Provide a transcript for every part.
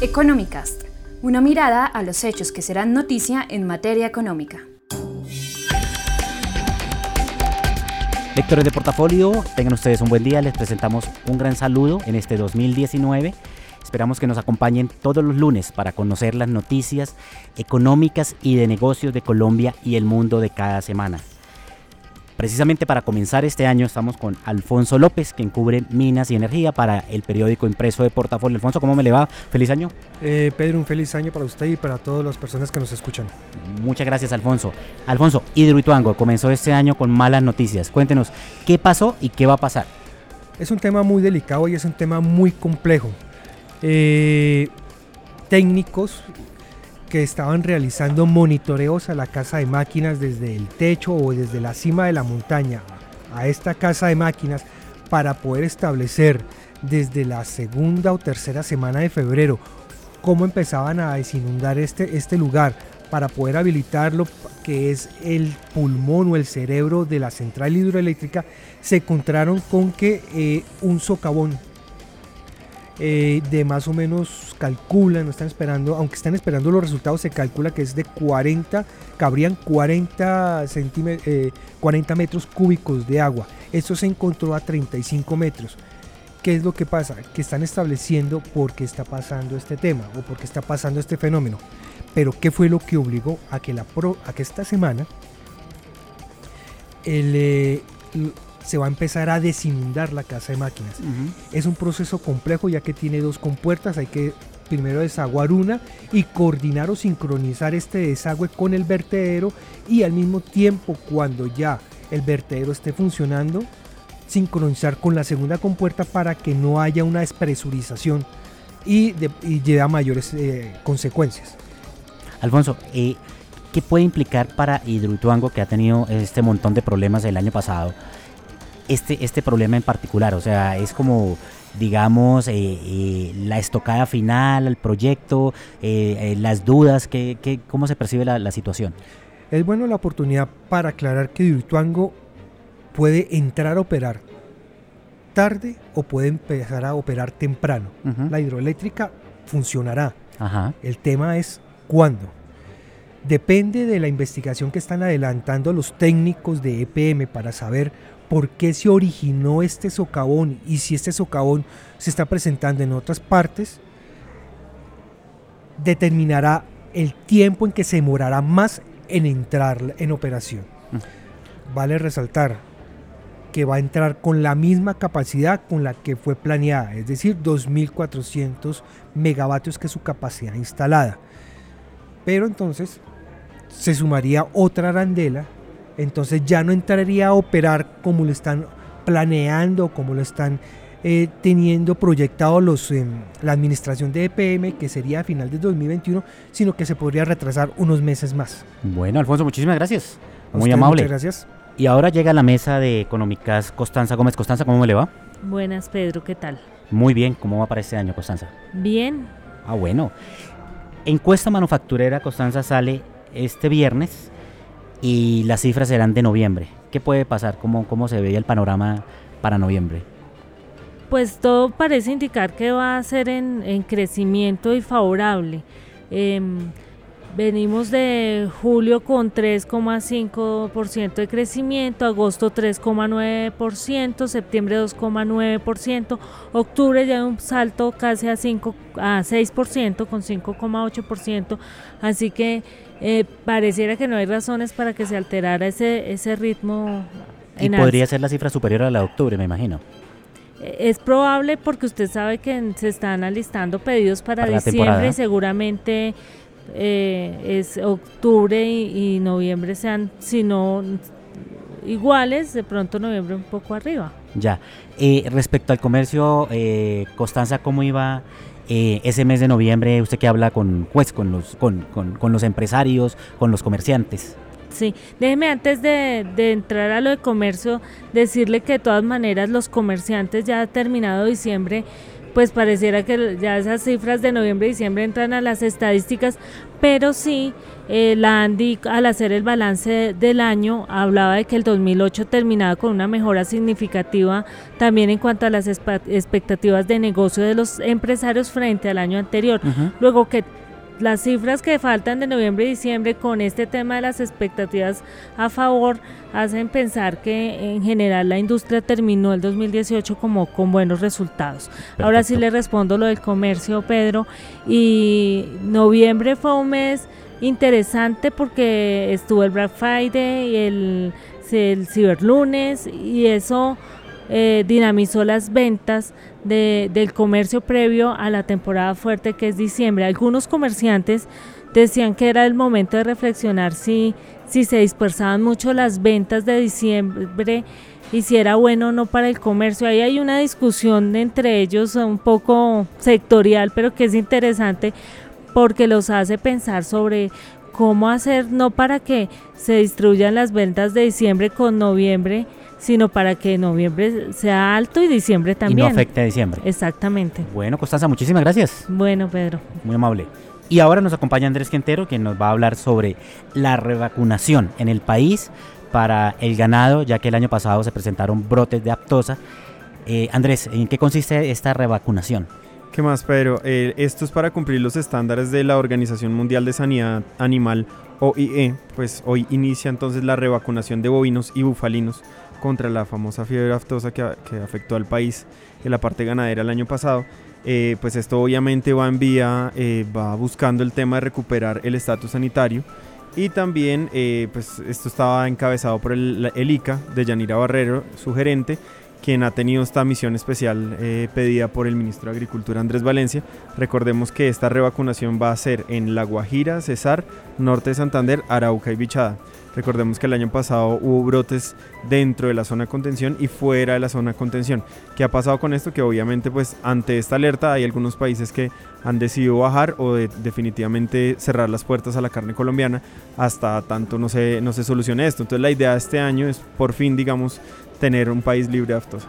Economicast. Una mirada a los hechos que serán noticia en materia económica. Lectores de portafolio, tengan ustedes un buen día. Les presentamos un gran saludo en este 2019. Esperamos que nos acompañen todos los lunes para conocer las noticias económicas y de negocios de Colombia y el mundo de cada semana. Precisamente para comenzar este año estamos con Alfonso López, quien cubre minas y energía para el periódico impreso de Portafolio. Alfonso, ¿cómo me le va? Feliz año. Eh, Pedro, un feliz año para usted y para todas las personas que nos escuchan. Muchas gracias, Alfonso. Alfonso, Hidroituango comenzó este año con malas noticias. Cuéntenos, ¿qué pasó y qué va a pasar? Es un tema muy delicado y es un tema muy complejo. Eh, técnicos que estaban realizando monitoreos a la casa de máquinas desde el techo o desde la cima de la montaña a esta casa de máquinas para poder establecer desde la segunda o tercera semana de febrero cómo empezaban a desinundar este, este lugar para poder habilitarlo, que es el pulmón o el cerebro de la central hidroeléctrica, se encontraron con que eh, un socavón eh, de más o menos calculan, no están esperando, aunque están esperando los resultados, se calcula que es de 40, cabrían 40, 40 metros cúbicos de agua. Esto se encontró a 35 metros. ¿Qué es lo que pasa? Que están estableciendo por qué está pasando este tema o por qué está pasando este fenómeno. Pero ¿qué fue lo que obligó a que, la a que esta semana el, eh, se va a empezar a desinundar la casa de máquinas. Es un proceso complejo ya que tiene dos compuertas, hay que primero desaguar una y coordinar o sincronizar este desagüe con el vertedero y al mismo tiempo cuando ya el vertedero esté funcionando, sincronizar con la segunda compuerta para que no haya una despresurización y, lleve a mayores eh, consecuencias. Alfonso, eh, ¿qué puede implicar para Hidroituango que ha tenido este montón de problemas el año pasado? Este, este problema en particular? O sea, es como, digamos, eh, eh, la estocada final, el proyecto, eh, las dudas, que, ¿cómo se percibe la, situación? Es bueno la oportunidad para aclarar que Virtuango puede entrar a operar tarde o puede empezar a operar temprano. La hidroeléctrica funcionará. El tema es cuándo. Depende de la investigación que están adelantando los técnicos de EPM para saber por qué se originó este socavón y si este socavón se está presentando en otras partes, determinará el tiempo en que se demorará más en entrar en operación. Mm. Vale resaltar que va a entrar con la misma capacidad con la que fue planeada, es decir, 2.400 megavatios que es su capacidad instalada. Pero entonces se sumaría otra arandela entonces ya no entraría a operar como lo están planeando, como lo están eh, teniendo proyectado los, em, la administración de EPM, que sería a final de 2021, sino que se podría retrasar unos meses más. Bueno, Alfonso, muchísimas gracias. Muy amable. Muchas gracias. Y ahora llega a la mesa de Económicas Constanza Gómez. Constanza, ¿cómo me le va? Buenas, Pedro, ¿qué tal? Muy bien, ¿cómo va para este año, Constanza? Bien. Ah, bueno. Encuesta manufacturera Constanza sale este viernes y las cifras serán de noviembre. ¿Qué puede pasar? ¿Cómo, cómo se veía el panorama para noviembre? Pues todo parece indicar que va a ser en, crecimiento y favorable. Em, venimos de julio con 3,5% de crecimiento, agosto 3,9%, septiembre 2,9%, octubre ya un salto casi a, 5, a 6% con 5,8%, así que eh, pareciera que no hay razones para que se alterara ese, ese ritmo. Y podría ser la cifra superior a la de octubre, me imagino. Eh, es probable porque usted sabe que se están alistando pedidos para, diciembre y seguramente eh, es octubre y, noviembre sean, si no iguales, de pronto noviembre un poco arriba. Ya. respecto al comercio, Constanza, ¿cómo iba eh, ese mes de noviembre, usted que habla con, pues, con, los, con, con, los empresarios, con los comerciantes. Sí, déjeme antes de, de, entrar a lo de comercio, decirle que de todas maneras los comerciantes ya ha terminado diciembre pues pareciera que ya esas cifras de noviembre y diciembre entran a las estadísticas, pero sí eh, la ANDI al hacer el balance del año hablaba de que el 2008 terminaba con una mejora significativa también en cuanto a las expectativas de negocio de los empresarios frente al año anterior. Luego que las cifras que faltan de noviembre y diciembre con este tema de las expectativas a favor hacen pensar que en general la industria terminó el 2018 como con buenos resultados. Ahora sí le respondo lo del comercio, Pedro, y noviembre fue un mes interesante porque estuvo el Black Friday y el, el Ciberlunes y eso eh, dinamizó las ventas del comercio previo a la temporada fuerte que es diciembre. Algunos comerciantes decían que era el momento de reflexionar si, si se dispersaban mucho las ventas de diciembre y si era bueno o no para el comercio. Ahí hay una discusión entre ellos un poco sectorial, pero que es interesante porque los hace pensar sobre cómo hacer, no para que se distribuyan las ventas de diciembre con noviembre, sino para que noviembre sea alto y diciembre también. Y no afecte a diciembre. Exactamente. Bueno, Costanza, muchísimas gracias. Bueno, Pedro. Muy amable. Y ahora nos acompaña Andrés Quintero, que nos va a hablar sobre la revacunación en el país para el ganado, ya que el año pasado se presentaron brotes de aptosa. Eh, Andrés, ¿en qué consiste esta revacunación? ¿Qué más, Pedro? Eh, esto es para cumplir los estándares de la Organización Mundial de Sanidad Animal, OIE. Pues hoy inicia entonces la revacunación de bovinos y bufalinos contra la famosa fiebre aftosa que, afectó al país en la parte ganadera el año pasado. Eh, pues esto obviamente va en vía, eh, va buscando el tema de recuperar el estatus sanitario. Y también, eh, pues esto estaba encabezado por el, el, ICA de Yanira Barrero, su gerente, quien ha tenido esta misión especial pedida por el ministro de Agricultura Andrés Valencia. Recordemos que esta revacunación va a ser en La Guajira, Cesar, Norte de Santander, Arauca y Bichada. Recordemos que el año pasado hubo brotes dentro de la zona de contención y fuera de la zona de contención. ¿Qué ha pasado con esto? Que obviamente pues ante esta alerta hay algunos países que han decidido bajar o definitivamente cerrar las puertas a la carne colombiana hasta tanto no se, no se solucione esto. Entonces la idea de este año es por fin digamos tener un país libre de aftosa.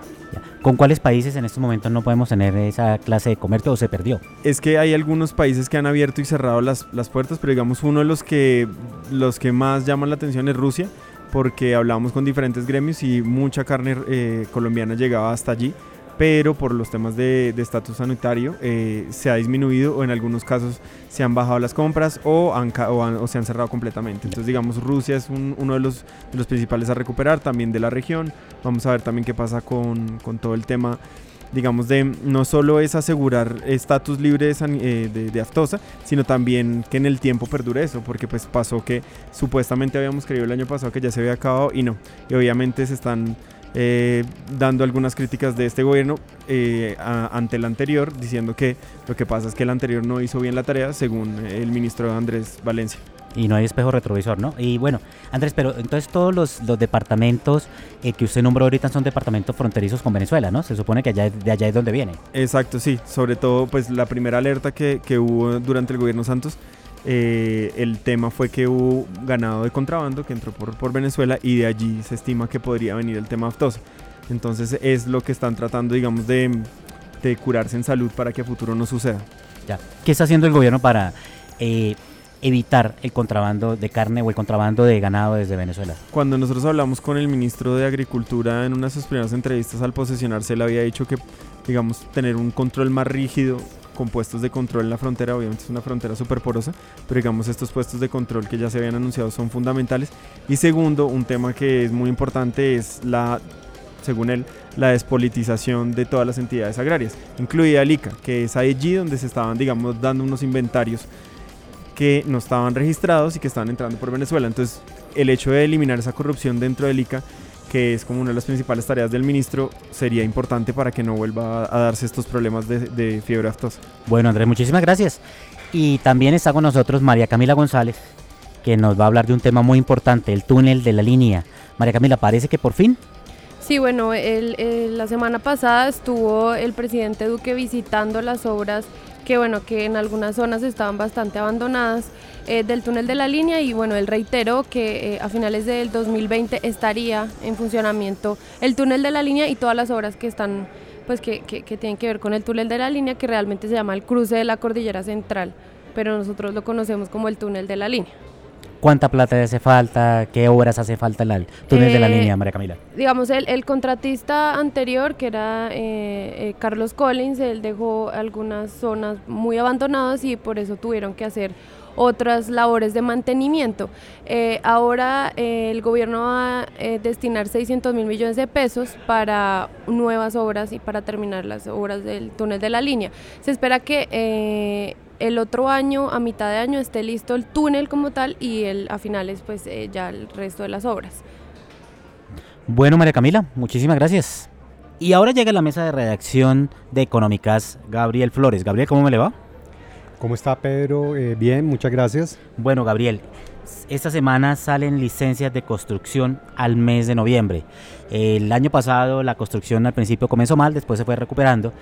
¿Con cuáles países en estos momentos no podemos tener esa clase de comercio o se perdió? Es que hay algunos países que han abierto y cerrado las, las puertas, pero digamos uno de los que, los que más llaman la atención es Rusia, porque hablamos con diferentes gremios y mucha carne eh, colombiana llegaba hasta allí pero por los temas de estatus sanitario eh, se ha disminuido o en algunos casos se han bajado las compras o, se han cerrado completamente. Entonces, digamos, Rusia es uno de los, principales a recuperar, también de la región. Vamos a ver también qué pasa con, con todo el tema digamos, de no solo es asegurar estatus libre de, eh, de, de, aftosa, sino también que en el tiempo perdure eso, porque pues pasó que supuestamente habíamos creído el año pasado que ya se había acabado y no, y obviamente se están eh, dando algunas críticas de este gobierno eh, ante el anterior, diciendo que lo que pasa es que el anterior no hizo bien la tarea, según el ministro Andrés Valencia. Y no hay espejo retrovisor, ¿no? Y bueno, Andrés, pero entonces todos los, departamentos eh, que usted nombró ahorita son departamentos fronterizos con Venezuela, ¿no? Se supone que allá, de allá es donde viene. Exacto, sí. Sobre todo, pues la primera alerta que, que hubo durante el gobierno Santos eh, el tema fue que hubo ganado de contrabando que entró por, por, Venezuela y de allí se estima que podría venir el tema aftosa. Entonces es lo que están tratando, digamos, de, de curarse en salud para que a futuro no suceda. Ya. ¿Qué está haciendo el gobierno para eh, evitar el contrabando de carne o el contrabando de ganado desde Venezuela? Cuando nosotros hablamos con el ministro de Agricultura en una de sus primeras entrevistas al posesionarse, le había dicho que, digamos, tener un control más rígido con puestos de control en la frontera, obviamente es una frontera súper porosa, pero digamos estos puestos de control que ya se habían anunciado son fundamentales. Y segundo, un tema que es muy importante es la, según él, la despolitización de todas las entidades agrarias, incluida el ICA, que es allí donde se estaban, digamos, dando unos inventarios que no estaban registrados y que estaban entrando por Venezuela. Entonces, el hecho de eliminar esa corrupción dentro del ICA que es como una de las principales tareas del ministro, sería importante para que no vuelva a darse estos problemas de, fiebre aftosa. Bueno, Andrés, muchísimas gracias. Y también está con nosotros María Camila González, que nos va a hablar de un tema muy importante, el túnel de la línea. María Camila, parece que por fin Sí, bueno, el, la semana pasada estuvo el presidente Duque visitando las obras que, bueno, que en algunas zonas estaban bastante abandonadas eh, del túnel de la línea y, bueno, él reiteró que eh, a finales del 2020 estaría en funcionamiento el túnel de la línea y todas las obras que están, pues, que, que, que tienen que ver con el túnel de la línea, que realmente se llama el cruce de la cordillera central, pero nosotros lo conocemos como el túnel de la línea. ¿Cuánta plata hace falta? ¿Qué obras hace falta en el túnel de la Eh, línea, María Camila? Digamos, el, el contratista anterior, que era eh, eh, Carlos Collins, él dejó algunas zonas muy abandonadas y por eso tuvieron que hacer otras labores de mantenimiento. Eh, ahora eh, el gobierno va a eh, destinar 600 mil millones de pesos para nuevas obras y para terminar las obras del túnel de la línea. Se espera que el otro año, a mitad de año, esté listo el túnel como tal y el, a finales pues ya el resto de las obras. Bueno, María Camila, muchísimas gracias. Y ahora llega la mesa de redacción de Económicas Gabriel Flores. Gabriel, ¿cómo me le va? ¿Cómo está Pedro? Eh, bien, muchas gracias. Bueno, Gabriel, esta semana salen licencias de construcción al mes de noviembre. El año pasado la construcción al principio comenzó mal, después se fue recuperando.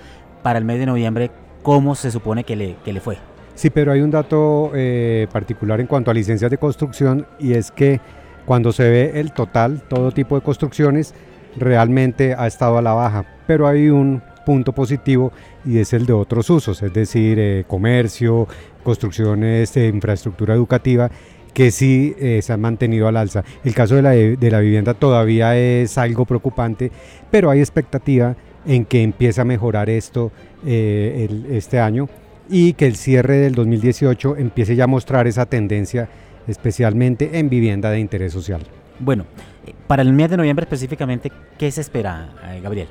Para el mes de noviembre, ¿cómo se supone que le, que le fue? Sí, pero hay un dato eh, particular en cuanto a licencias de construcción y es que cuando se ve el total, todo tipo de construcciones, realmente ha estado a la baja, pero hay un punto positivo y es el de otros usos, es decir, eh, comercio, construcciones de infraestructura educativa que sí eh, se han mantenido al alza. El caso de la, de la vivienda todavía es algo preocupante, pero hay expectativa en que empiece a mejorar esto eh, este año y que el cierre del 2018 empiece ya a mostrar esa tendencia, especialmente en vivienda de interés social. Bueno, eh, para el mes de noviembre específicamente, ¿qué se espera, eh, Gabriel?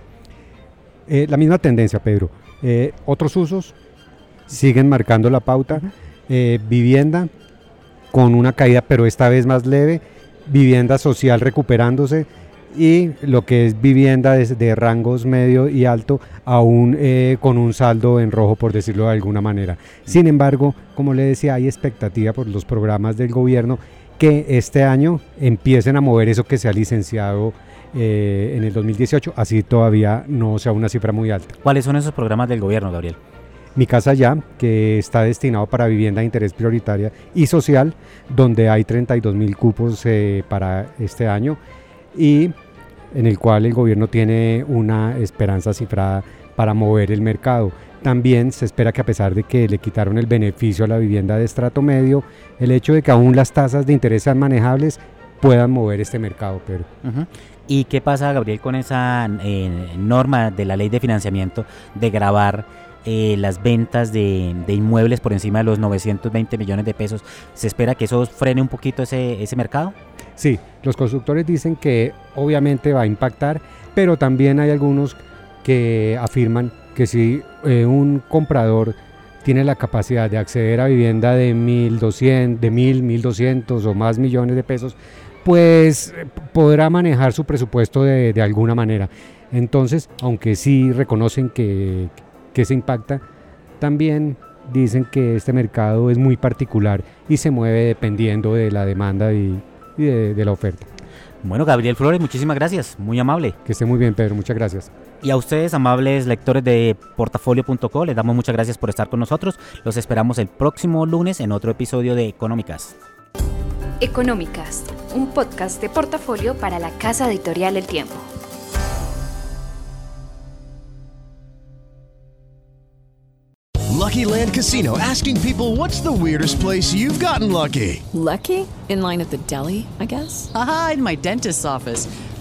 Eh, la misma tendencia, Pedro. Eh, otros usos siguen marcando la pauta. Eh, vivienda con una caída, pero esta vez más leve. Vivienda social recuperándose. Y lo que es vivienda de, de rangos medio y alto, aún con un saldo en rojo, por decirlo de alguna manera. Sin embargo, como le decía, hay expectativa por los programas del gobierno que este año empiecen a mover eso que se ha licenciado eh, en el 2018, así todavía no sea una cifra muy alta. ¿Cuáles son esos programas del gobierno, Gabriel? Mi Casa Ya, que está destinado para vivienda de interés prioritaria y social, donde hay 32 mil cupos eh, para este año y en el cual el gobierno tiene una esperanza cifrada para mover el mercado. También se espera que a pesar de que le quitaron el beneficio a la vivienda de estrato medio, el hecho de que aún las tasas de interés sean manejables puedan mover este mercado, pero. ¿Y qué pasa, Gabriel, con esa eh, norma de la ley de financiamiento de grabar eh, las ventas de, inmuebles por encima de los 920 millones de pesos? ¿Se espera que eso frene un poquito ese, ese mercado? Sí, los constructores dicen que obviamente va a impactar, pero también hay algunos que afirman que si eh, un comprador tiene la capacidad de acceder a vivienda de 1.200, de 1.000, 1.200 o más millones de pesos, pues podrá manejar su presupuesto de, de alguna manera. Entonces, aunque sí reconocen que, que se impacta, también dicen que este mercado es muy particular y se mueve dependiendo de la demanda y, y de, de la oferta. Bueno, Gabriel Flores, muchísimas gracias, muy amable. Que esté muy bien, Pedro, muchas gracias. Y a ustedes, amables lectores de portafolio.co, les damos muchas gracias por estar con nosotros. Los esperamos el próximo lunes en otro episodio de Económicas. Económicas, un podcast de portafolio para la casa editorial El Tiempo. Lucky Land Casino asking people what's the weirdest place you've gotten lucky? Lucky? In line at the deli, I guess? Aha, in my dentist's office.